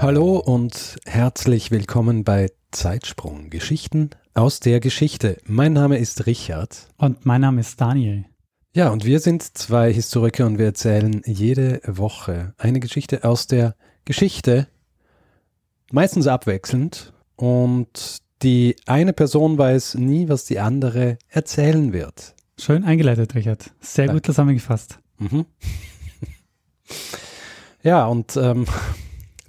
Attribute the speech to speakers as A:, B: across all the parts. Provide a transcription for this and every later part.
A: Hallo und herzlich willkommen bei Zeitsprung Geschichten aus der Geschichte. Mein Name ist Richard.
B: Und mein Name ist Daniel.
A: Ja, und wir sind zwei Historiker und wir erzählen jede Woche eine Geschichte aus der Geschichte, meistens abwechselnd. Und die eine Person weiß nie, was die andere erzählen wird.
B: Schön eingeleitet, Richard. Sehr Danke. gut zusammengefasst.
A: Mhm. ja, und ähm,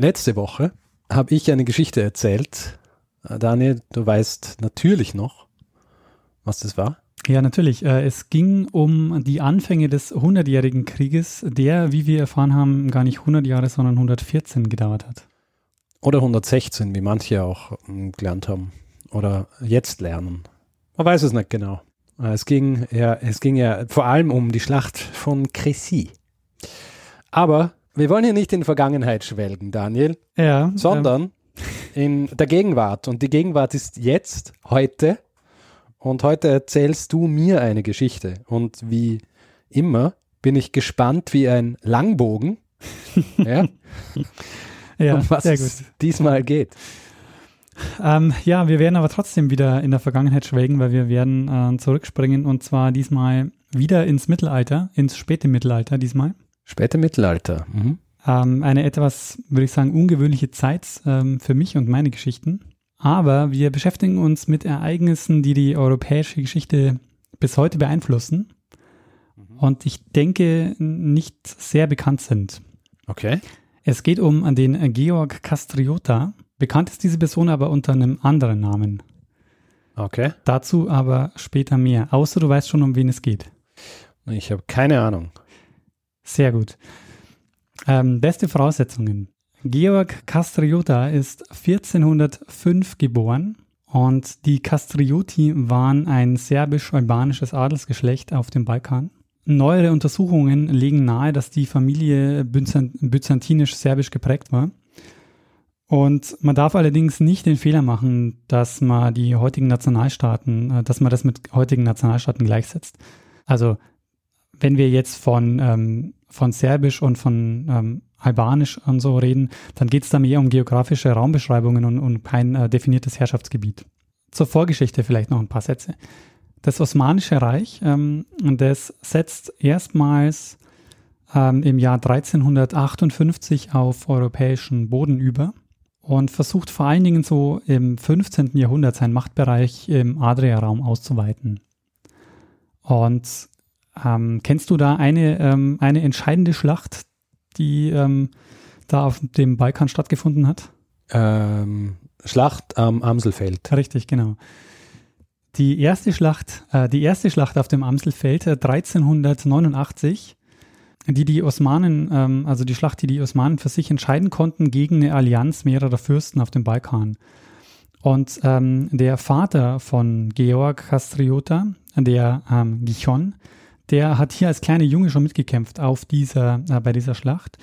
A: Letzte Woche habe ich eine Geschichte erzählt. Äh, Daniel, du weißt natürlich noch, was das war.
B: Ja, natürlich. Äh, es ging um die Anfänge des Hundertjährigen Krieges, der, wie wir erfahren haben, gar nicht 100 Jahre, sondern 114 gedauert hat.
A: Oder 116, wie manche auch ähm, gelernt haben. Oder jetzt lernen. Man weiß es nicht genau. Äh, es ging ja, es ging ja vor allem um die Schlacht von Crécy. Aber wir wollen hier nicht in Vergangenheit schwelgen, Daniel.
B: Ja.
A: Sondern ähm. in der Gegenwart. Und die Gegenwart ist jetzt, heute. Und heute erzählst du mir eine Geschichte. Und wie immer bin ich gespannt wie ein Langbogen. ja.
B: ja,
A: um was es diesmal geht.
B: Ähm, ja, wir werden aber trotzdem wieder in der Vergangenheit schwelgen, weil wir werden äh, zurückspringen und zwar diesmal wieder ins Mittelalter, ins späte Mittelalter diesmal.
A: Späte Mittelalter. Mhm.
B: Ähm, eine etwas, würde ich sagen, ungewöhnliche Zeit ähm, für mich und meine Geschichten. Aber wir beschäftigen uns mit Ereignissen, die die europäische Geschichte bis heute beeinflussen mhm. und ich denke nicht sehr bekannt sind.
A: Okay.
B: Es geht um den Georg Castriota. Bekannt ist diese Person aber unter einem anderen Namen.
A: Okay.
B: Dazu aber später mehr. Außer du weißt schon, um wen es geht.
A: Ich habe keine Ahnung.
B: Sehr gut. Ähm, beste Voraussetzungen. Georg Castriota ist 1405 geboren und die Castrioti waren ein serbisch-albanisches Adelsgeschlecht auf dem Balkan. Neuere Untersuchungen legen nahe, dass die Familie byzantinisch-serbisch geprägt war. Und man darf allerdings nicht den Fehler machen, dass man die heutigen Nationalstaaten, äh, dass man das mit heutigen Nationalstaaten gleichsetzt. Also wenn wir jetzt von, ähm, von Serbisch und von ähm, Albanisch und so reden, dann geht es da mehr um geografische Raumbeschreibungen und, und kein äh, definiertes Herrschaftsgebiet. Zur Vorgeschichte vielleicht noch ein paar Sätze. Das Osmanische Reich, ähm, das setzt erstmals ähm, im Jahr 1358 auf europäischen Boden über und versucht vor allen Dingen so im 15. Jahrhundert seinen Machtbereich im Adria-Raum auszuweiten. Und ähm, kennst du da eine, ähm, eine entscheidende Schlacht, die ähm, da auf dem Balkan stattgefunden hat?
A: Ähm, Schlacht am Amselfeld.
B: Richtig, genau. Die erste Schlacht, äh, die erste Schlacht auf dem Amselfeld äh, 1389, die die Osmanen, ähm, also die Schlacht, die die Osmanen für sich entscheiden konnten gegen eine Allianz mehrerer Fürsten auf dem Balkan. Und ähm, der Vater von Georg Castriota, der ähm, Gichon, der hat hier als kleiner Junge schon mitgekämpft auf dieser, äh, bei dieser Schlacht.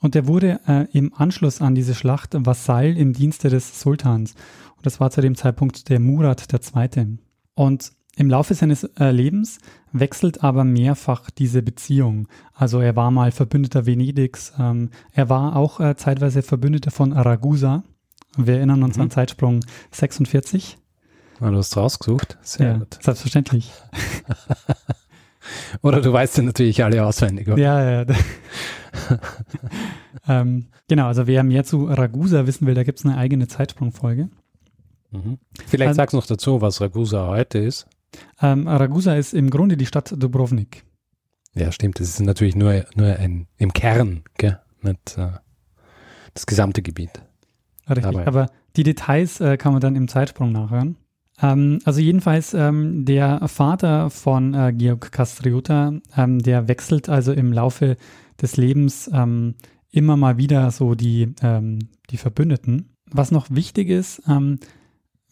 B: Und der wurde äh, im Anschluss an diese Schlacht Vasall im Dienste des Sultans. Und das war zu dem Zeitpunkt der Murat II. Und im Laufe seines äh, Lebens wechselt aber mehrfach diese Beziehung. Also er war mal Verbündeter Venedigs, ähm, er war auch äh, zeitweise Verbündeter von Ragusa. Wir erinnern uns mhm. an Zeitsprung 46.
A: Ah, du hast rausgesucht.
B: Sehr ja, gut. Selbstverständlich.
A: Oder du weißt ja natürlich alle auswendig. Oder?
B: Ja, ja. ähm, genau, also wer mehr zu Ragusa wissen will, da gibt es eine eigene Zeitsprungfolge.
A: Mhm. Vielleicht also, sagst du noch dazu, was Ragusa heute ist.
B: Ähm, Ragusa ist im Grunde die Stadt Dubrovnik.
A: Ja, stimmt. Das ist natürlich nur, nur ein, im Kern, gell? Nicht äh, das gesamte Gebiet.
B: Richtig, aber, aber die Details äh, kann man dann im Zeitsprung nachhören. Ähm, also jedenfalls ähm, der Vater von äh, Georg Castriota, ähm, der wechselt also im Laufe des Lebens ähm, immer mal wieder so die, ähm, die Verbündeten. was noch wichtig ist, ähm,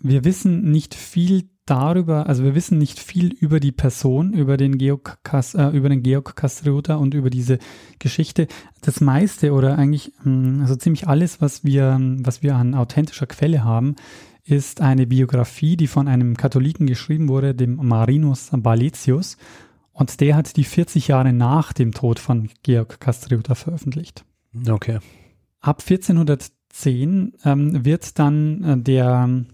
B: wir wissen nicht viel darüber, also wir wissen nicht viel über die Person, über den Georg, Kas, äh, über den Georg Kastriota und über diese Geschichte. Das meiste oder eigentlich, hm, also ziemlich alles, was wir, was wir an authentischer Quelle haben, ist eine Biografie, die von einem Katholiken geschrieben wurde, dem Marinus Baletius. Und der hat die 40 Jahre nach dem Tod von Georg Kastriota veröffentlicht.
A: Okay.
B: Ab 1410 ähm, wird dann äh, der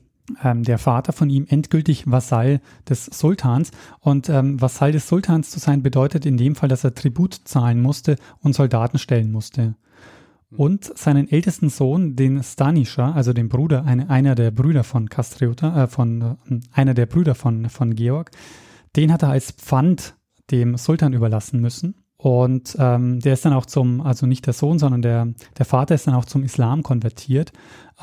B: ähm, der Vater von ihm endgültig Vasall des Sultans. Und ähm, Vasall des Sultans zu sein bedeutet in dem Fall, dass er Tribut zahlen musste und Soldaten stellen musste. Hm. Und seinen ältesten Sohn, den Stanisha, also den Bruder, eine, einer der Brüder von Kastriota, äh, von äh, einer der Brüder von, von Georg, den hat er als Pfand dem Sultan überlassen müssen. Und ähm, der ist dann auch zum, also nicht der Sohn, sondern der, der Vater ist dann auch zum Islam konvertiert.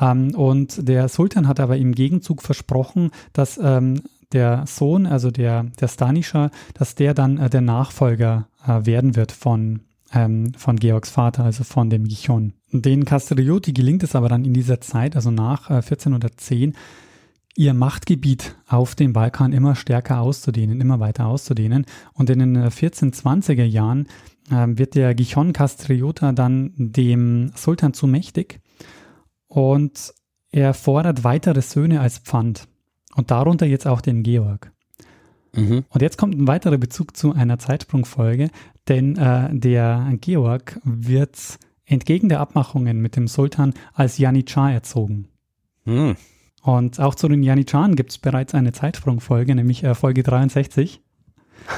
B: Ähm, und der Sultan hat aber im Gegenzug versprochen, dass ähm, der Sohn, also der, der Stanischer, dass der dann äh, der Nachfolger äh, werden wird von, ähm, von Georgs Vater, also von dem Gichon. Den Castrioti gelingt es aber dann in dieser Zeit, also nach äh, 1410, ihr Machtgebiet auf dem Balkan immer stärker auszudehnen, immer weiter auszudehnen. Und in den 1420er äh, Jahren äh, wird der Gichon Castriota dann dem Sultan zu mächtig und er fordert weitere Söhne als Pfand und darunter jetzt auch den Georg. Mhm. Und jetzt kommt ein weiterer Bezug zu einer Zeitsprungfolge, denn äh, der Georg wird entgegen der Abmachungen mit dem Sultan als Janitschar erzogen. Mhm. Und auch zu den Janitscharen gibt es bereits eine Zeitsprungfolge, nämlich äh, Folge 63.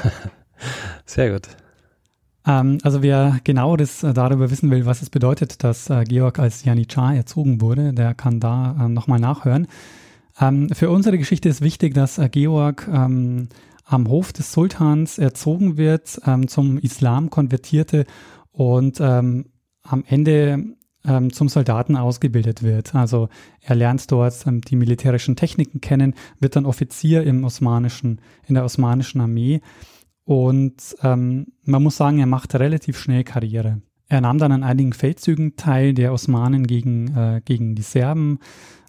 A: Sehr gut.
B: Ähm, also wer genaueres äh, darüber wissen will, was es bedeutet, dass äh, Georg als Janitschar erzogen wurde, der kann da äh, nochmal nachhören. Ähm, für unsere Geschichte ist wichtig, dass äh, Georg ähm, am Hof des Sultans erzogen wird, ähm, zum Islam konvertierte und ähm, am Ende ähm, zum Soldaten ausgebildet wird. Also er lernt dort ähm, die militärischen Techniken kennen, wird dann Offizier im osmanischen, in der osmanischen Armee und ähm, man muss sagen, er macht relativ schnell Karriere. Er nahm dann an einigen Feldzügen teil der Osmanen gegen, äh, gegen die Serben,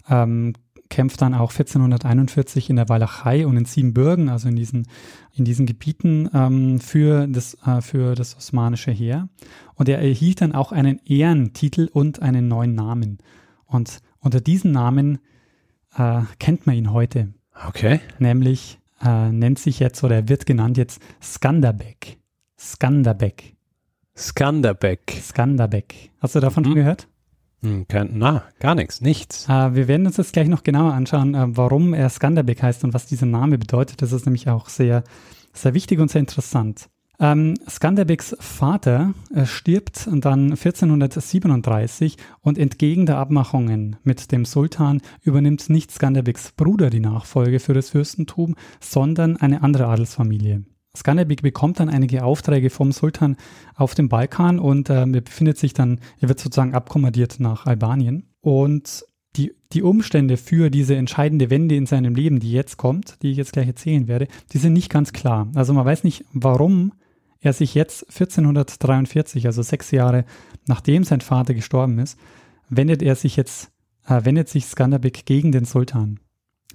B: ähm, kämpft dann auch 1441 in der Walachei und in Siebenbürgen, also in diesen, in diesen Gebieten ähm, für, das, äh, für das osmanische Heer. Und er erhielt dann auch einen Ehrentitel und einen neuen Namen. Und unter diesen Namen äh, kennt man ihn heute.
A: Okay.
B: Nämlich äh, nennt sich jetzt oder wird genannt jetzt Skanderbeg. Skanderbeg.
A: Skanderbeg.
B: Skanderbeg. Hast du davon mhm. schon gehört?
A: Hm, kein, na, gar nichts, nichts.
B: Äh, wir werden uns das gleich noch genauer anschauen, äh, warum er Skanderbeg heißt und was dieser Name bedeutet. Das ist nämlich auch sehr, sehr wichtig und sehr interessant. Ähm, Skanderbegs Vater äh, stirbt dann 1437 und entgegen der Abmachungen mit dem Sultan übernimmt nicht Skanderbegs Bruder die Nachfolge für das Fürstentum, sondern eine andere Adelsfamilie. Skanderbeg bekommt dann einige Aufträge vom Sultan auf dem Balkan und äh, er befindet sich dann, er wird sozusagen abkommandiert nach Albanien. Und die, die Umstände für diese entscheidende Wende in seinem Leben, die jetzt kommt, die ich jetzt gleich erzählen werde, die sind nicht ganz klar. Also man weiß nicht, warum er sich jetzt 1443, also sechs Jahre nachdem sein Vater gestorben ist, wendet er sich jetzt, äh, wendet sich Skanderbeg gegen den Sultan.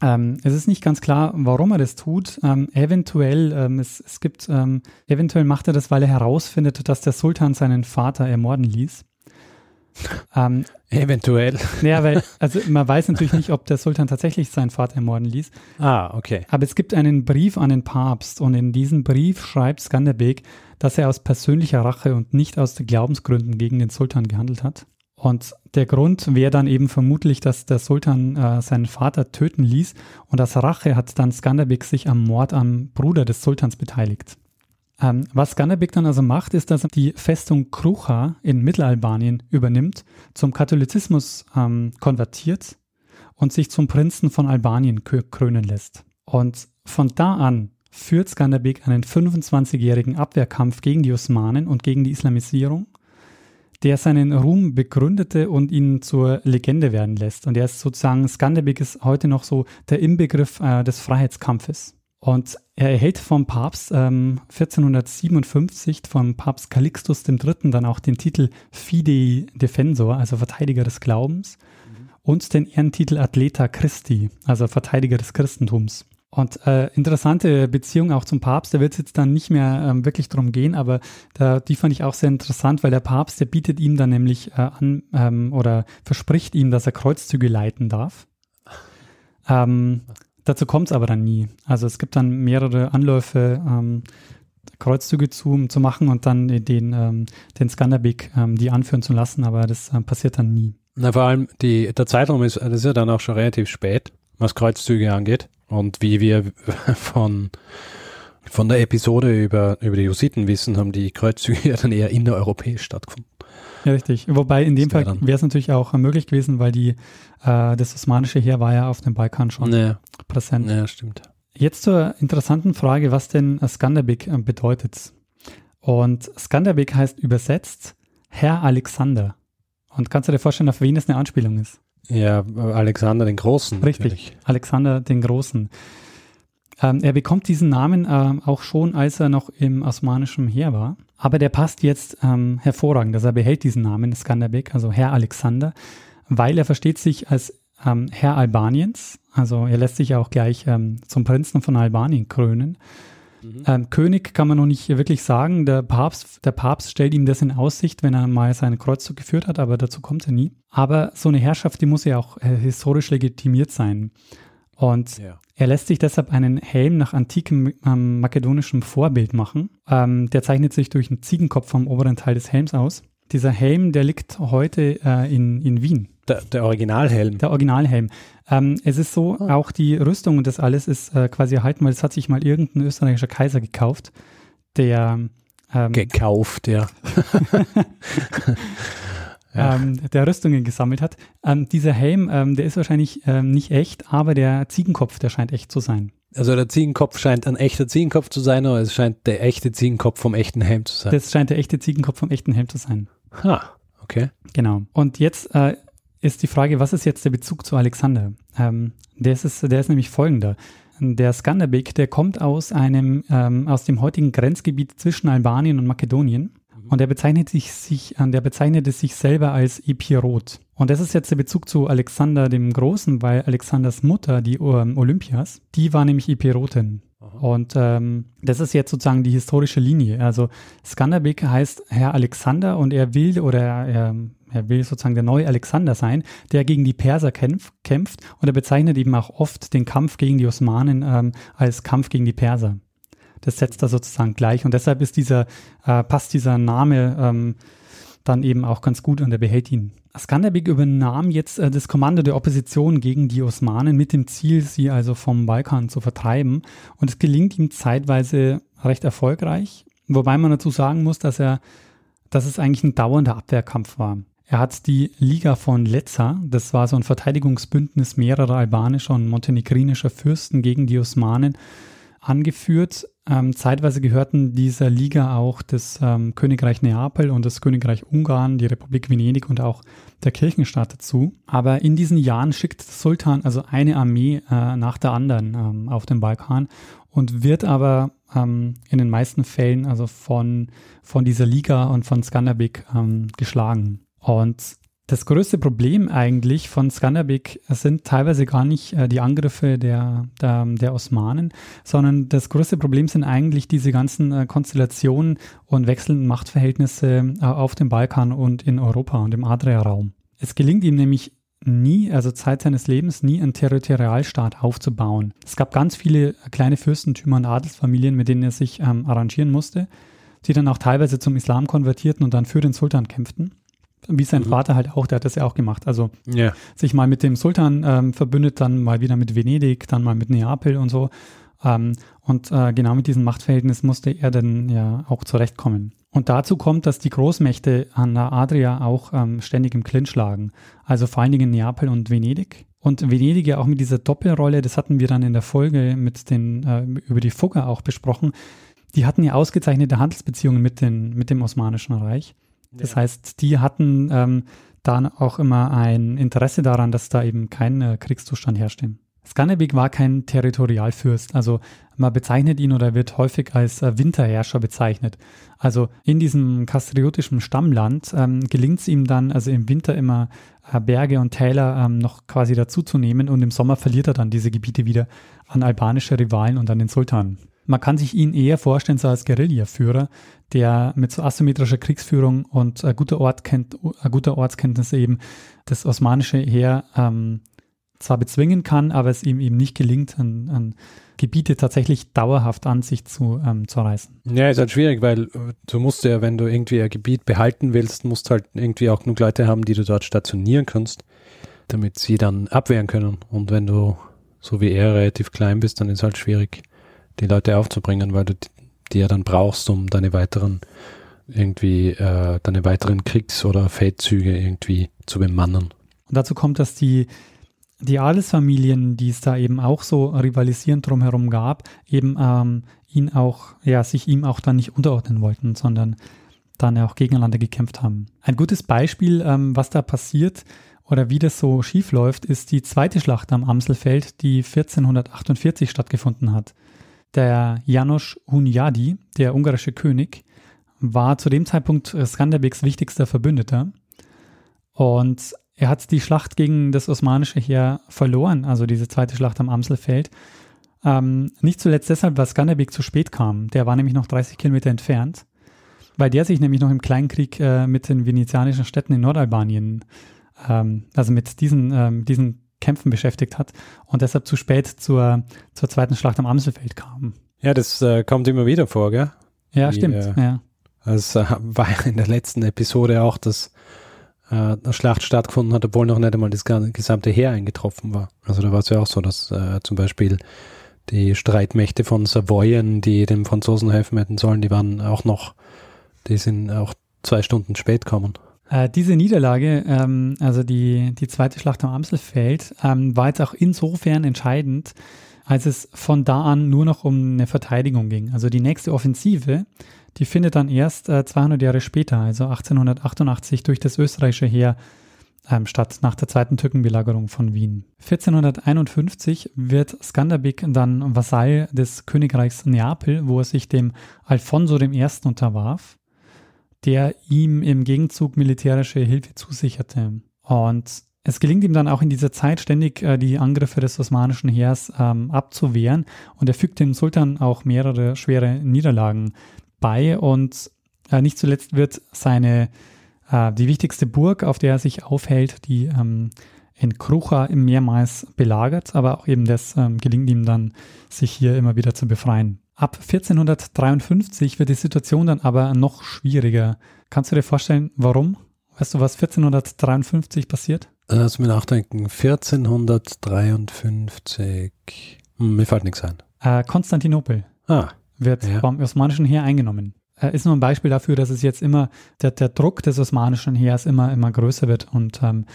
B: Ähm, es ist nicht ganz klar, warum er das tut. Ähm, eventuell, ähm, es, es gibt, ähm, eventuell macht er das, weil er herausfindet, dass der Sultan seinen Vater ermorden ließ.
A: Ähm, Eventuell.
B: Ja, weil, also man weiß natürlich nicht, ob der Sultan tatsächlich seinen Vater ermorden ließ.
A: Ah, okay.
B: Aber es gibt einen Brief an den Papst und in diesem Brief schreibt Skanderbeg, dass er aus persönlicher Rache und nicht aus Glaubensgründen gegen den Sultan gehandelt hat. Und der Grund wäre dann eben vermutlich, dass der Sultan äh, seinen Vater töten ließ und als Rache hat dann Skanderbeg sich am Mord am Bruder des Sultans beteiligt. Ähm, was Skanderbeg dann also macht, ist, dass er die Festung Krucha in Mittelalbanien übernimmt, zum Katholizismus ähm, konvertiert und sich zum Prinzen von Albanien krönen lässt. Und von da an führt Skanderbeg einen 25-jährigen Abwehrkampf gegen die Osmanen und gegen die Islamisierung, der seinen Ruhm begründete und ihn zur Legende werden lässt. Und er ist sozusagen, Skanderbeg ist heute noch so der Inbegriff äh, des Freiheitskampfes. Und er erhält vom Papst ähm, 1457, vom Papst Calixtus III. dann auch den Titel Fidei Defensor, also Verteidiger des Glaubens. Mhm. und den Ehrentitel Athleta Christi, also Verteidiger des Christentums. Und äh, interessante Beziehung auch zum Papst, da wird es jetzt dann nicht mehr ähm, wirklich drum gehen, aber da, die fand ich auch sehr interessant, weil der Papst, der bietet ihm dann nämlich äh, an ähm, oder verspricht ihm, dass er Kreuzzüge leiten darf. Ähm, dazu kommt es aber dann nie. Also es gibt dann mehrere Anläufe, ähm, Kreuzzüge zu, zu machen und dann den, ähm, den Skanderbeg ähm, die anführen zu lassen, aber das äh, passiert dann nie.
A: Na, vor allem die, der Zeitraum ist, das ist ja dann auch schon relativ spät, was Kreuzzüge angeht. Und wie wir von, von der Episode über, über die Hussiten wissen, haben die Kreuzzüge ja dann eher innereuropäisch stattgefunden.
B: Ja, richtig. Wobei in dem Fall wäre es natürlich auch möglich gewesen, weil die, äh, das osmanische Heer war ja auf dem Balkan schon
A: ja.
B: präsent.
A: Ja, stimmt.
B: Jetzt zur interessanten Frage, was denn Skanderbeg äh, bedeutet. Und Skanderbeg heißt übersetzt Herr Alexander. Und kannst du dir vorstellen, auf wen es eine Anspielung ist?
A: Ja, Alexander den Großen.
B: Richtig, natürlich. Alexander den Großen. Ähm, er bekommt diesen Namen ähm, auch schon, als er noch im osmanischen Heer war. Aber der passt jetzt ähm, hervorragend. Also er behält diesen Namen, Skanderbeg, also Herr Alexander, weil er versteht sich als ähm, Herr Albaniens. Also er lässt sich auch gleich ähm, zum Prinzen von Albanien krönen. Mhm. Ähm, König kann man noch nicht wirklich sagen. Der Papst, der Papst stellt ihm das in Aussicht, wenn er mal seinen Kreuzzug geführt hat, aber dazu kommt er nie. Aber so eine Herrschaft, die muss ja auch äh, historisch legitimiert sein. Und ja. er lässt sich deshalb einen Helm nach antikem ähm, makedonischem Vorbild machen. Ähm, der zeichnet sich durch einen Ziegenkopf vom oberen Teil des Helms aus. Dieser Helm, der liegt heute äh, in, in Wien.
A: Der, der Originalhelm.
B: Der Originalhelm. Ähm, es ist so, oh. auch die Rüstung und das alles ist äh, quasi erhalten, weil es hat sich mal irgendein österreichischer Kaiser gekauft, der
A: ähm, gekauft, ja.
B: ja. Ähm, der Rüstungen gesammelt hat. Ähm, dieser Helm, ähm, der ist wahrscheinlich ähm, nicht echt, aber der Ziegenkopf, der scheint echt zu sein.
A: Also der Ziegenkopf scheint ein echter Ziegenkopf zu sein, oder es scheint der echte Ziegenkopf vom echten Helm zu sein?
B: Das scheint der echte Ziegenkopf vom echten Helm zu sein.
A: Ha, okay.
B: Genau. Und jetzt äh, ist die Frage, was ist jetzt der Bezug zu Alexander? Ähm, der, ist, der ist nämlich folgender. Der Skanderbeg, der kommt aus einem, ähm, aus dem heutigen Grenzgebiet zwischen Albanien und Makedonien. Mhm. Und er bezeichnet sich, sich, der bezeichnete sich selber als Epirot. Und das ist jetzt der Bezug zu Alexander dem Großen, weil Alexanders Mutter, die ähm, Olympias, die war nämlich Epirotin. Und ähm, das ist jetzt sozusagen die historische Linie. Also Skanderbeg heißt Herr Alexander und er will oder er, er will sozusagen der neue Alexander sein, der gegen die Perser kämpf, kämpft und er bezeichnet eben auch oft den Kampf gegen die Osmanen ähm, als Kampf gegen die Perser. Das setzt er sozusagen gleich und deshalb ist dieser, äh, passt dieser Name ähm, dann eben auch ganz gut und er behält ihn. Skanderbeg übernahm jetzt äh, das Kommando der Opposition gegen die Osmanen mit dem Ziel, sie also vom Balkan zu vertreiben und es gelingt ihm zeitweise recht erfolgreich, wobei man dazu sagen muss, dass er, dass es eigentlich ein dauernder Abwehrkampf war. Er hat die Liga von Lezza, das war so ein Verteidigungsbündnis mehrerer albanischer und montenegrinischer Fürsten gegen die Osmanen, angeführt. Ähm, zeitweise gehörten dieser Liga auch das ähm, Königreich Neapel und das Königreich Ungarn, die Republik Venedig und auch der Kirchenstaat dazu. Aber in diesen Jahren schickt Sultan also eine Armee äh, nach der anderen ähm, auf den Balkan und wird aber ähm, in den meisten Fällen also von, von dieser Liga und von Skanderbeg ähm, geschlagen. Und das größte Problem eigentlich von Skanderbeg sind teilweise gar nicht äh, die Angriffe der, der, der, Osmanen, sondern das größte Problem sind eigentlich diese ganzen äh, Konstellationen und wechselnden Machtverhältnisse äh, auf dem Balkan und in Europa und im Adria-Raum. Es gelingt ihm nämlich nie, also Zeit seines Lebens, nie einen Territorialstaat aufzubauen. Es gab ganz viele kleine Fürstentümer und Adelsfamilien, mit denen er sich ähm, arrangieren musste, die dann auch teilweise zum Islam konvertierten und dann für den Sultan kämpften wie sein mhm. Vater halt auch, der hat das ja auch gemacht. Also yeah. sich mal mit dem Sultan ähm, verbündet, dann mal wieder mit Venedig, dann mal mit Neapel und so. Ähm, und äh, genau mit diesem Machtverhältnis musste er dann ja auch zurechtkommen. Und dazu kommt, dass die Großmächte an der Adria auch ähm, ständig im Clinch lagen. Also vor allen Dingen Neapel und Venedig. Und Venedig ja auch mit dieser Doppelrolle, das hatten wir dann in der Folge mit den, äh, über die Fugger auch besprochen. Die hatten ja ausgezeichnete Handelsbeziehungen mit, den, mit dem Osmanischen Reich. Das ja. heißt, die hatten ähm, dann auch immer ein Interesse daran, dass da eben kein äh, Kriegszustand herrscht. Skanderbeg war kein Territorialfürst, also man bezeichnet ihn oder wird häufig als äh, Winterherrscher bezeichnet. Also in diesem kastriotischen Stammland ähm, gelingt es ihm dann, also im Winter immer äh, Berge und Täler ähm, noch quasi dazuzunehmen und im Sommer verliert er dann diese Gebiete wieder an albanische Rivalen und an den Sultan. Man kann sich ihn eher vorstellen so als Guerillaführer, der mit so asymmetrischer Kriegsführung und äh, guter, Ortkennt, äh, guter Ortskenntnis eben das osmanische Heer ähm, zwar bezwingen kann, aber es ihm eben nicht gelingt, an, an Gebiete tatsächlich dauerhaft an sich zu, ähm, zu reißen.
A: Ja, ist halt schwierig, weil äh, du musst ja, wenn du irgendwie ein Gebiet behalten willst, musst halt irgendwie auch genug Leute haben, die du dort stationieren kannst, damit sie dann abwehren können. Und wenn du, so wie er, relativ klein bist, dann ist halt schwierig, die Leute aufzubringen, weil du die ja dann brauchst, um deine weiteren irgendwie äh, deine weiteren Kriegs- oder Feldzüge irgendwie zu bemannen.
B: Und dazu kommt, dass die die Adelsfamilien, die es da eben auch so rivalisierend drumherum gab, eben ähm, ihn auch, ja, sich ihm auch dann nicht unterordnen wollten, sondern dann auch gegeneinander gekämpft haben. Ein gutes Beispiel, ähm, was da passiert oder wie das so schief läuft, ist die zweite Schlacht am Amselfeld, die 1448 stattgefunden hat. Der Janos Hunyadi, der ungarische König, war zu dem Zeitpunkt Skanderbegs wichtigster Verbündeter. Und er hat die Schlacht gegen das osmanische Heer verloren, also diese zweite Schlacht am Amselfeld. Ähm, nicht zuletzt deshalb, weil Skanderbeg zu spät kam. Der war nämlich noch 30 Kilometer entfernt, weil der sich nämlich noch im Kleinkrieg äh, mit den venezianischen Städten in Nordalbanien, ähm, also mit diesen, ähm, diesen Kämpfen beschäftigt hat und deshalb zu spät zur, zur zweiten Schlacht am Amselfeld kam.
A: Ja, das äh, kommt immer wieder vor, gell?
B: Ja, Die, stimmt. Äh, ja.
A: Das äh, war in der letzten Episode auch, dass äh, eine Schlacht stattgefunden hat, obwohl noch nicht einmal das gesamte Heer eingetroffen war. Also da war es ja auch so, dass äh, zum Beispiel die Streitmächte von Savoyen, die den Franzosen helfen hätten sollen, die waren auch noch, die sind auch zwei Stunden spät gekommen.
B: Äh, diese Niederlage, ähm, also die, die zweite Schlacht am Amselfeld, ähm, war jetzt auch insofern entscheidend, als es von da an nur noch um eine Verteidigung ging. Also die nächste Offensive, die findet dann erst äh, 200 Jahre später, also 1888, durch das österreichische Heer ähm, statt, nach der zweiten Türkenbelagerung von Wien. 1451 wird Skanderbeg dann Vasall des Königreichs Neapel, wo er sich dem Alfonso I. unterwarf, der ihm im Gegenzug militärische Hilfe zusicherte. Und es gelingt ihm dann auch in dieser Zeit ständig äh, die Angriffe des osmanischen Heers ähm, abzuwehren und er fügt dem Sultan auch mehrere schwere Niederlagen bei und äh, nicht zuletzt wird seine, äh, die wichtigste Burg, auf der er sich aufhält, die ähm, in Krucha mehrmals belagert, aber auch eben das ähm, gelingt ihm dann, sich hier immer wieder zu befreien. Ab 1453 wird die Situation dann aber noch schwieriger. Kannst du dir vorstellen, warum? Weißt du, was 1453 passiert?
A: Lass mich nachdenken. 1453. Hm, mir fällt nichts ein.
B: Äh, Konstantinopel.
A: Ah
B: wird ja. vom osmanischen Heer eingenommen. Äh, ist nur ein Beispiel dafür, dass es jetzt immer, der, der Druck des osmanischen Heers immer, immer größer wird und, ähm,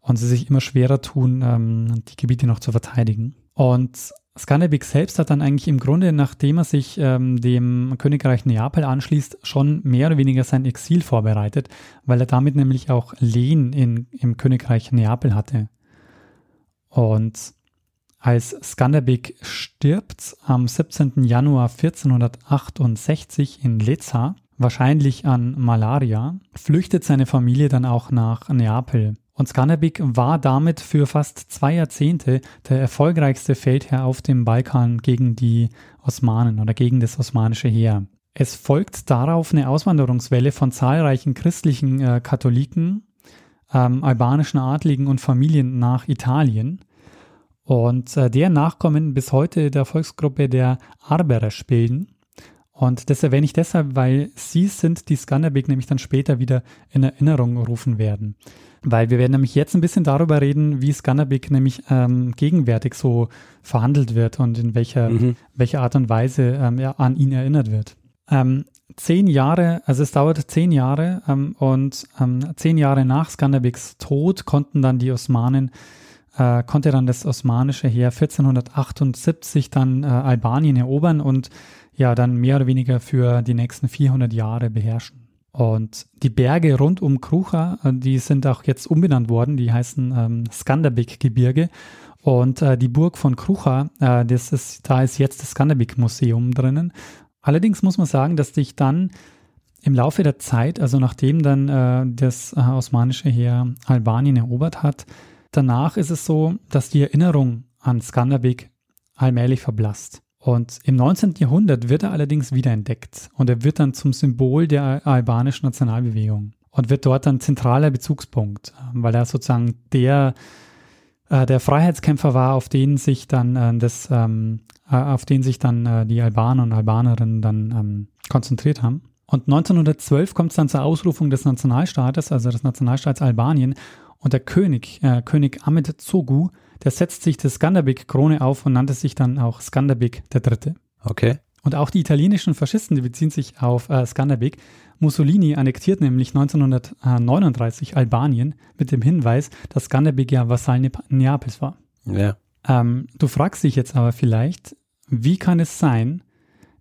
B: und sie sich immer schwerer tun, ähm, die Gebiete noch zu verteidigen. Und Skanderbeg selbst hat dann eigentlich im Grunde, nachdem er sich ähm, dem Königreich Neapel anschließt, schon mehr oder weniger sein Exil vorbereitet, weil er damit nämlich auch Lehen in, im Königreich Neapel hatte. Und als Skanderbeg stirbt am 17. Januar 1468 in Lezza, wahrscheinlich an Malaria, flüchtet seine Familie dann auch nach Neapel. Und Skanderbeg war damit für fast zwei Jahrzehnte der erfolgreichste Feldherr auf dem Balkan gegen die Osmanen oder gegen das osmanische Heer. Es folgt darauf eine Auswanderungswelle von zahlreichen christlichen äh, Katholiken, ähm, albanischen Adligen und Familien nach Italien. Und äh, deren Nachkommen bis heute der Volksgruppe der Arberer bilden. Und das erwähne ich deshalb, weil sie sind, die Skanderbeg nämlich dann später wieder in Erinnerung rufen werden. Weil wir werden nämlich jetzt ein bisschen darüber reden, wie Skanderbeg nämlich ähm, gegenwärtig so verhandelt wird und in welcher, mhm. welcher Art und Weise ähm, er an ihn erinnert wird. Ähm, zehn Jahre, also es dauert zehn Jahre ähm, und ähm, zehn Jahre nach Skanderbegs Tod konnten dann die Osmanen äh, konnte dann das osmanische Heer 1478 dann äh, Albanien erobern und ja dann mehr oder weniger für die nächsten 400 Jahre beherrschen. Und die Berge rund um Krucha, äh, die sind auch jetzt umbenannt worden, die heißen ähm, Skanderbeg-Gebirge. Und äh, die Burg von Krucha, äh, ist, da ist jetzt das Skanderbeg-Museum drinnen. Allerdings muss man sagen, dass sich dann im Laufe der Zeit, also nachdem dann äh, das äh, osmanische Heer Albanien erobert hat, danach ist es so, dass die Erinnerung an Skanderbeg allmählich verblasst. Und im 19. Jahrhundert wird er allerdings wiederentdeckt und er wird dann zum Symbol der albanischen Nationalbewegung und wird dort dann zentraler Bezugspunkt, weil er sozusagen der, äh, der Freiheitskämpfer war, auf den sich dann äh, das, ähm, äh, auf den sich dann äh, die Albaner und Albanerinnen dann ähm, konzentriert haben. Und 1912 kommt es dann zur Ausrufung des Nationalstaates, also des Nationalstaats Albanien. Und der König, äh, König Ahmed Zogu, der setzt sich das Skanderbeg-Krone auf und nannte sich dann auch Skanderbeg III.
A: Okay.
B: Und auch die italienischen Faschisten, die beziehen sich auf äh, Skanderbeg. Mussolini annektiert nämlich 1939 Albanien mit dem Hinweis, dass Skanderbeg ja Vasall Neapels war.
A: Ja.
B: Ähm, du fragst dich jetzt aber vielleicht, wie kann es sein,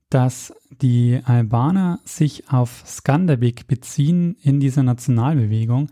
B: dass die Albaner sich auf Skanderbeg beziehen in dieser Nationalbewegung,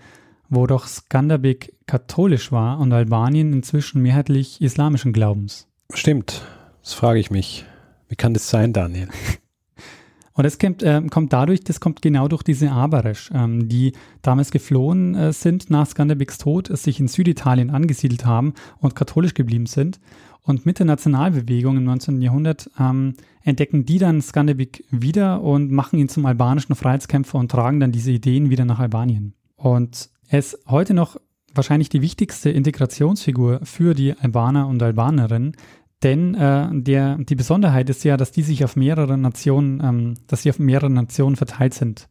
B: wo doch Skanderbeg katholisch war und Albanien inzwischen mehrheitlich islamischen Glaubens.
A: Stimmt, das frage ich mich. Wie kann das sein, Daniel?
B: Und das kommt, äh, kommt dadurch, das kommt genau durch diese Aberesch, ähm, die damals geflohen äh, sind nach Skanderbegs Tod, sich in Süditalien angesiedelt haben und katholisch geblieben sind. Und mit der Nationalbewegung im 19. Jahrhundert ähm, entdecken die dann Skanderbeg wieder und machen ihn zum albanischen Freiheitskämpfer und tragen dann diese Ideen wieder nach Albanien. Und er ist heute noch wahrscheinlich die wichtigste Integrationsfigur für die Albaner und Albanerinnen, denn äh, der, die Besonderheit ist ja, dass die sich auf mehrere Nationen, ähm, dass sie auf mehrere Nationen verteilt sind.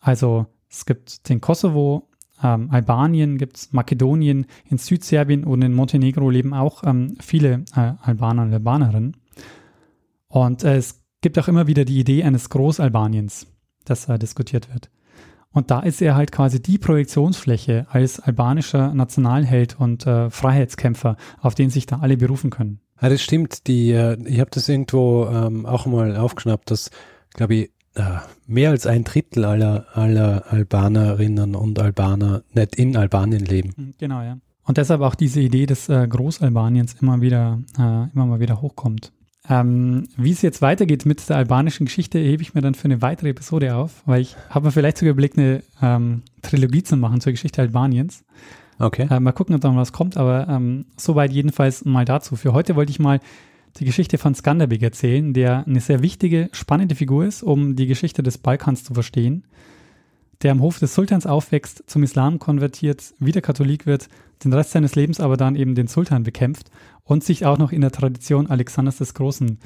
B: Also es gibt den Kosovo, ähm, Albanien, gibt es Makedonien, in Südserbien und in Montenegro leben auch ähm, viele äh, Albaner und Albanerinnen. Und äh, es gibt auch immer wieder die Idee eines Großalbaniens, das äh, diskutiert wird. Und da ist er halt quasi die Projektionsfläche als albanischer Nationalheld und äh, Freiheitskämpfer, auf den sich da alle berufen können.
A: Ja, das stimmt. Die, äh, ich habe das irgendwo ähm, auch mal aufgeschnappt, dass, glaube ich, äh, mehr als ein Drittel aller, aller Albanerinnen und Albaner nicht in Albanien leben.
B: Hm, genau, ja. Und deshalb auch diese Idee des äh, Großalbaniens immer wieder, äh, immer mal wieder hochkommt. Ähm, wie es jetzt weitergeht mit der albanischen Geschichte, hebe ich mir dann für eine weitere Episode auf, weil ich habe mir vielleicht sogar überlegt, eine ähm, Trilogie zu machen zur Geschichte Albaniens.
A: Okay.
B: Äh, mal gucken, ob da was kommt, aber ähm, soweit jedenfalls mal dazu. Für heute wollte ich mal die Geschichte von Skanderbeg erzählen, der eine sehr wichtige, spannende Figur ist, um die Geschichte des Balkans zu verstehen, der am Hof des Sultans aufwächst, zum Islam konvertiert, wieder Katholik wird, den Rest seines Lebens aber dann eben den Sultan bekämpft und sich auch noch in der Tradition Alexanders des Großen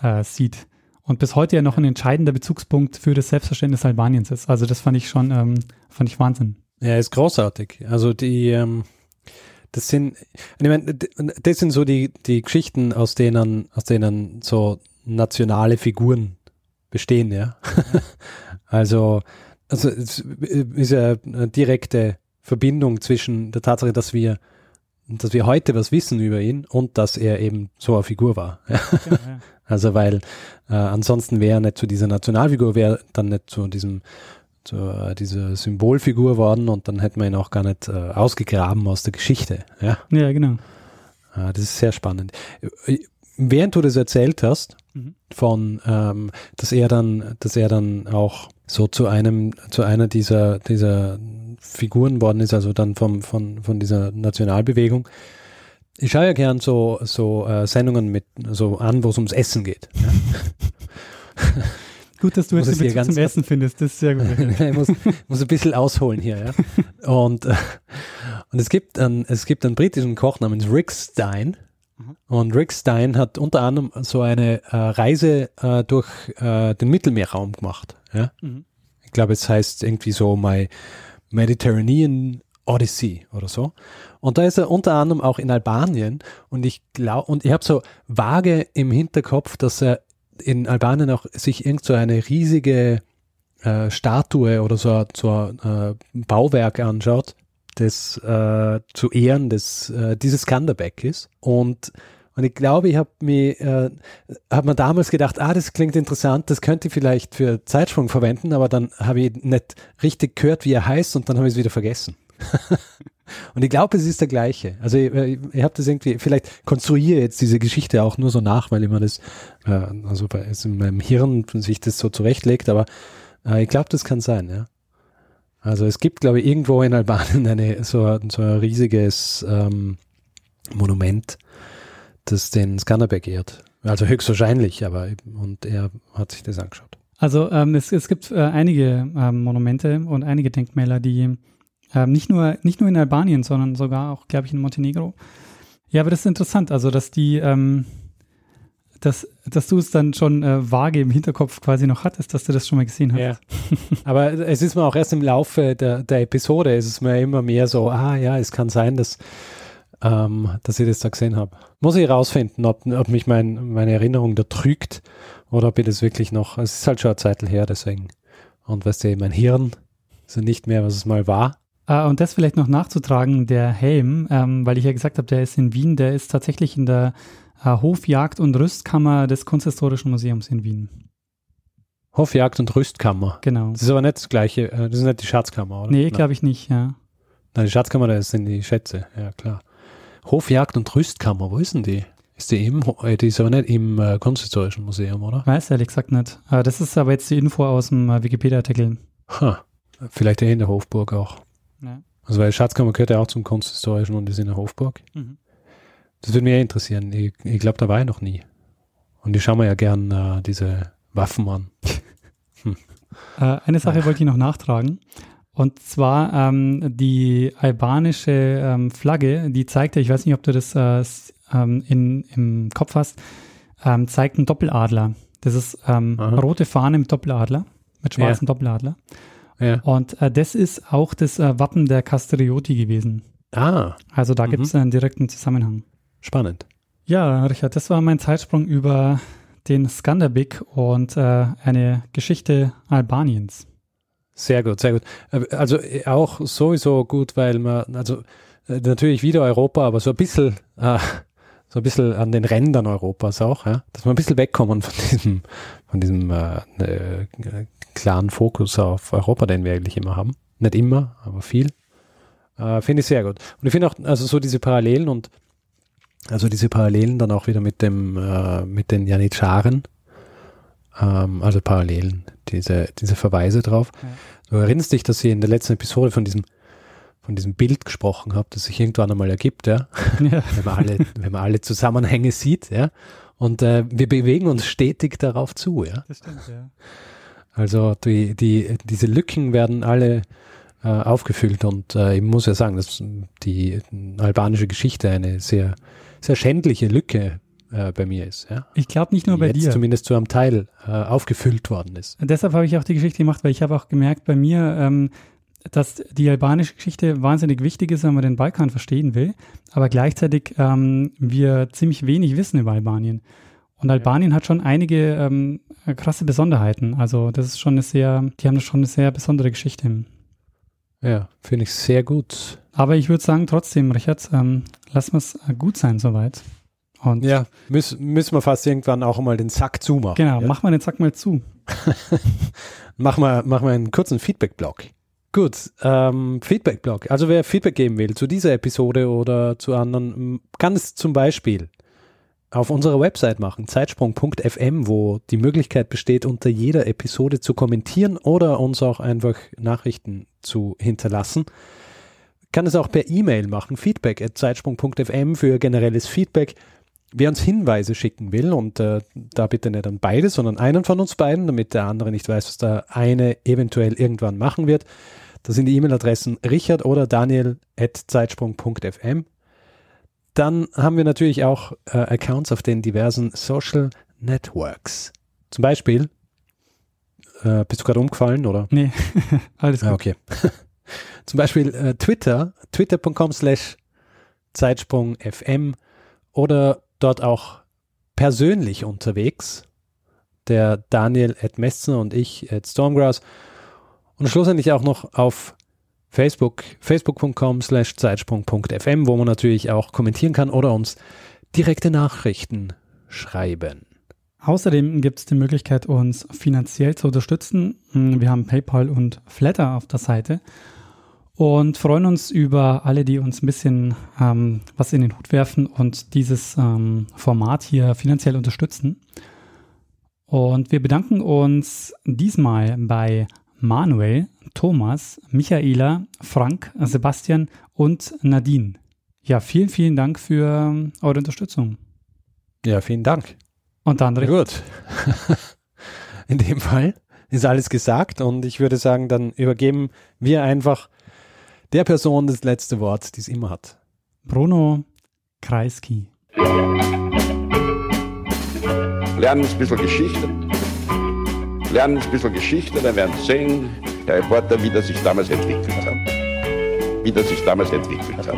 B: äh, sieht. Und bis heute ja noch ein entscheidender Bezugspunkt für das Selbstverständnis Albaniens ist. Also das fand ich schon, ähm, fand ich Wahnsinn.
A: Ja, ist großartig. Also die, ähm, das sind, ich meine, das sind so die, die Geschichten, aus denen, aus denen so nationale Figuren bestehen, ja. also, also es ist ja eine direkte Verbindung zwischen der Tatsache, dass wir, dass wir heute was wissen über ihn und dass er eben so eine Figur war. Ja, ja. Also weil äh, ansonsten wäre er nicht zu dieser Nationalfigur, wäre dann nicht zu diesem zu äh, dieser Symbolfigur worden und dann hätten wir ihn auch gar nicht äh, ausgegraben aus der Geschichte. Ja,
B: ja genau.
A: Ah, das ist sehr spannend. Äh, während du das erzählt hast, mhm. von, ähm, dass er dann, dass er dann auch so zu einem, zu einer dieser, dieser Figuren worden ist, also dann vom, von, von dieser Nationalbewegung. Ich schaue ja gern so, so äh, Sendungen mit, so an, wo es ums Essen geht. Ja?
B: Gut, dass du jetzt den Bezug zum Essen findest, das ist sehr gut.
A: ich muss, muss ein bisschen ausholen hier, ja. Und, äh, und es gibt einen, es gibt einen britischen Koch namens Rick Stein. Mhm. Und Rick Stein hat unter anderem so eine äh, Reise äh, durch äh, den Mittelmeerraum gemacht. Ja? Mhm. Ich glaube, es heißt irgendwie so My Mediterranean Odyssey oder so. Und da ist er unter anderem auch in Albanien und ich glaube, und ich habe so vage im Hinterkopf, dass er in Albanien auch sich irgend so eine riesige äh, Statue oder so, so ein äh, Bauwerk anschaut, das äh, zu Ehren des, äh, dieses Skanderbeg ist. Und, und ich glaube, ich habe mir, äh, hab mir damals gedacht, ah, das klingt interessant, das könnte ich vielleicht für Zeitsprung verwenden, aber dann habe ich nicht richtig gehört, wie er heißt und dann habe ich es wieder vergessen. Und ich glaube, es ist der gleiche. Also ich, ich, ich habe das irgendwie, vielleicht konstruiere jetzt diese Geschichte auch nur so nach, weil immer das, äh, also bei, also in meinem Hirn sich das so zurechtlegt, aber Äh, ich glaube, das kann sein, ja. Also es gibt, glaube ich, irgendwo in Albanien eine, so, so ein riesiges ähm, Monument, das den Skanderbeg ehrt. Also höchstwahrscheinlich, aber und er hat sich das angeschaut.
B: Also ähm, es, es gibt äh, einige ähm, Monumente und einige Denkmäler, die ähm, nicht, nur, nicht nur in Albanien, sondern sogar auch, glaube ich, in Montenegro. Ja, aber das ist interessant, also dass die, ähm, dass, dass du es dann schon äh, vage im Hinterkopf quasi noch hattest, dass du das schon mal gesehen hast.
A: Ja. Aber es ist mir auch erst im Laufe der, der Episode, ist es mir immer mehr so, ah ja, es kann sein, dass, ähm, dass ich das da gesehen habe. Muss ich rausfinden, ob, ob mich mein, meine Erinnerung da trügt oder ob ich das wirklich noch, es ist halt schon eine Zeit her, deswegen. Und weißt du, mein Hirn ist ja nicht mehr, was es mal war.
B: Ah, und das vielleicht noch nachzutragen, der Helm, ähm, weil ich ja gesagt habe, der ist in Wien, der ist tatsächlich in der äh, Hofjagd- und Rüstkammer des Kunsthistorischen Museums in Wien.
A: Hofjagd und Rüstkammer.
B: Genau.
A: Das ist aber nicht das gleiche, äh, das ist nicht die Schatzkammer, oder?
B: Nee, glaube ich nicht, ja.
A: Nein, die Schatzkammer, das sind die Schätze, ja klar. Hofjagd und Rüstkammer, wo ist denn die? Ist die im, äh, die ist aber nicht im äh, Kunsthistorischen Museum, oder?
B: Weiß ehrlich gesagt nicht. Äh, das ist aber jetzt die Info aus dem äh, Wikipedia-Artikel.
A: Ha, vielleicht eher in der Hofburg auch.
B: Ja.
A: Also weil Schatzkammer gehört ja auch zum Kunsthistorischen und ist in der Hofburg.
B: Mhm.
A: Das würde mich ja interessieren. Ich, ich glaube, da war ich noch nie. Und ich schaue mir ja gern äh, diese Waffen an.
B: Äh, eine Sache wollte ich noch nachtragen. Und zwar ähm, die albanische ähm, Flagge, die zeigt ja, ich weiß nicht, ob du das äh, ähm, in, im Kopf hast, ähm, zeigt einen Doppeladler. Das ist ähm, rote Fahne mit Doppeladler, mit schwarzem Doppeladler.
A: Ja.
B: Und äh, das ist auch das äh, Wappen der Castrioti gewesen.
A: Ah,
B: Also da
A: Mhm.
B: gibt es einen direkten Zusammenhang.
A: spannend.
B: Ja, Richard, das war mein Zeitsprung über den Skanderbeg und äh, eine Geschichte Albaniens.
A: Sehr gut, sehr gut. Äh, Also äh, auch sowieso gut, weil man, also äh, natürlich wieder Europa, aber so ein bisschen, äh, so ein bisschen an den Rändern Europas auch, ja, dass wir ein bisschen wegkommen von diesem, von diesem äh, äh, klaren Fokus auf Europa, den wir eigentlich immer haben. Nicht immer, aber viel. Äh, finde ich sehr gut. Und ich finde auch, also so diese Parallelen und also diese Parallelen dann auch wieder mit dem, äh, mit den Janitscharen, ähm, also Parallelen, diese, diese Verweise drauf.
B: Ja.
A: Du erinnerst dich, dass ich in der letzten Episode von diesem, von diesem Bild gesprochen habe, das sich irgendwann einmal ergibt, ja,
B: Ja.
A: wenn man alle, wenn man alle Zusammenhänge sieht, ja. Und äh, wir bewegen uns stetig darauf zu, ja.
B: Das stimmt, ja.
A: Also die, die, diese Lücken werden alle äh, aufgefüllt und äh, ich muss ja sagen, dass die albanische Geschichte eine sehr, sehr schändliche Lücke äh, bei mir ist, ja.
B: Ich glaube nicht nur
A: Die
B: bei
A: jetzt
B: dir.
A: zumindest zu einem Teil äh, aufgefüllt worden ist.
B: Deshalb habe ich auch die Geschichte gemacht, weil ich habe auch gemerkt bei mir, ähm, dass die albanische Geschichte wahnsinnig wichtig ist, wenn man den Balkan verstehen will, aber gleichzeitig ähm, wir ziemlich wenig wissen über Albanien. Und Albanien hat schon einige ähm, krasse Besonderheiten. Also das ist schon eine sehr, die haben schon eine sehr besondere Geschichte.
A: Ja, finde ich sehr gut.
B: Aber ich würde sagen, trotzdem, Richard, ähm, lassen wir es gut sein soweit. Und
A: Ja, müß, müssen wir fast irgendwann auch mal den Sack zumachen.
B: genau,
A: ja?
B: mach mal den Sack mal zu.
A: Mach mal, mach mal einen kurzen Feedback-Blog. Gut, ähm, Feedback-Blog. Also wer Feedback geben will zu dieser Episode oder zu anderen, kann es zum Beispiel auf unserer Website machen, zeitsprung.fm, wo die Möglichkeit besteht, unter jeder Episode zu kommentieren oder uns auch einfach Nachrichten zu hinterlassen. Kann es auch per E-Mail machen, feedback at zeitsprung.fm für generelles Feedback. Wer uns Hinweise schicken will, und äh, da bitte nicht an beide, sondern einen von uns beiden, damit der andere nicht weiß, was der eine eventuell irgendwann machen wird, das sind die E-Mail-Adressen richard oder daniel at zeitsprung.fm. Dann haben wir natürlich auch äh, Accounts auf den diversen Social Networks. Zum Beispiel, äh, bist du gerade umgefallen oder?
B: Nee, alles gut.
A: Ah, okay. Zum Beispiel äh, Twitter, twitter.com slash zeitsprungfm oder dort auch persönlich unterwegs. Der Daniel at Messner und ich at Stormgrass. Und schlussendlich auch noch auf Facebook, facebook.com slash zeitsprung.fm, wo man natürlich auch kommentieren kann oder uns direkte Nachrichten schreiben.
B: Außerdem gibt es die Möglichkeit, uns finanziell zu unterstützen. Wir haben PayPal und Flatter auf der Seite und freuen uns über alle, die uns ein bisschen ähm, was in den Hut werfen und dieses ähm, Format hier finanziell unterstützen. Und wir bedanken uns diesmal bei Manuel, Thomas, Michaela, Frank, Sebastian und Nadine. Ja, vielen, vielen Dank für eure Unterstützung.
A: Ja, vielen Dank.
B: Und André.
A: Gut. In dem Fall ist alles gesagt und ich würde sagen, dann übergeben wir einfach der Person das letzte Wort, die es immer hat.
B: Bruno Kreisky.
C: Lernen ein bisschen Geschichte. Lernen ein bisschen Geschichte, dann werden Sie sehen, der Reporter, wie das sich damals entwickelt hat. Wie das sich damals entwickelt hat.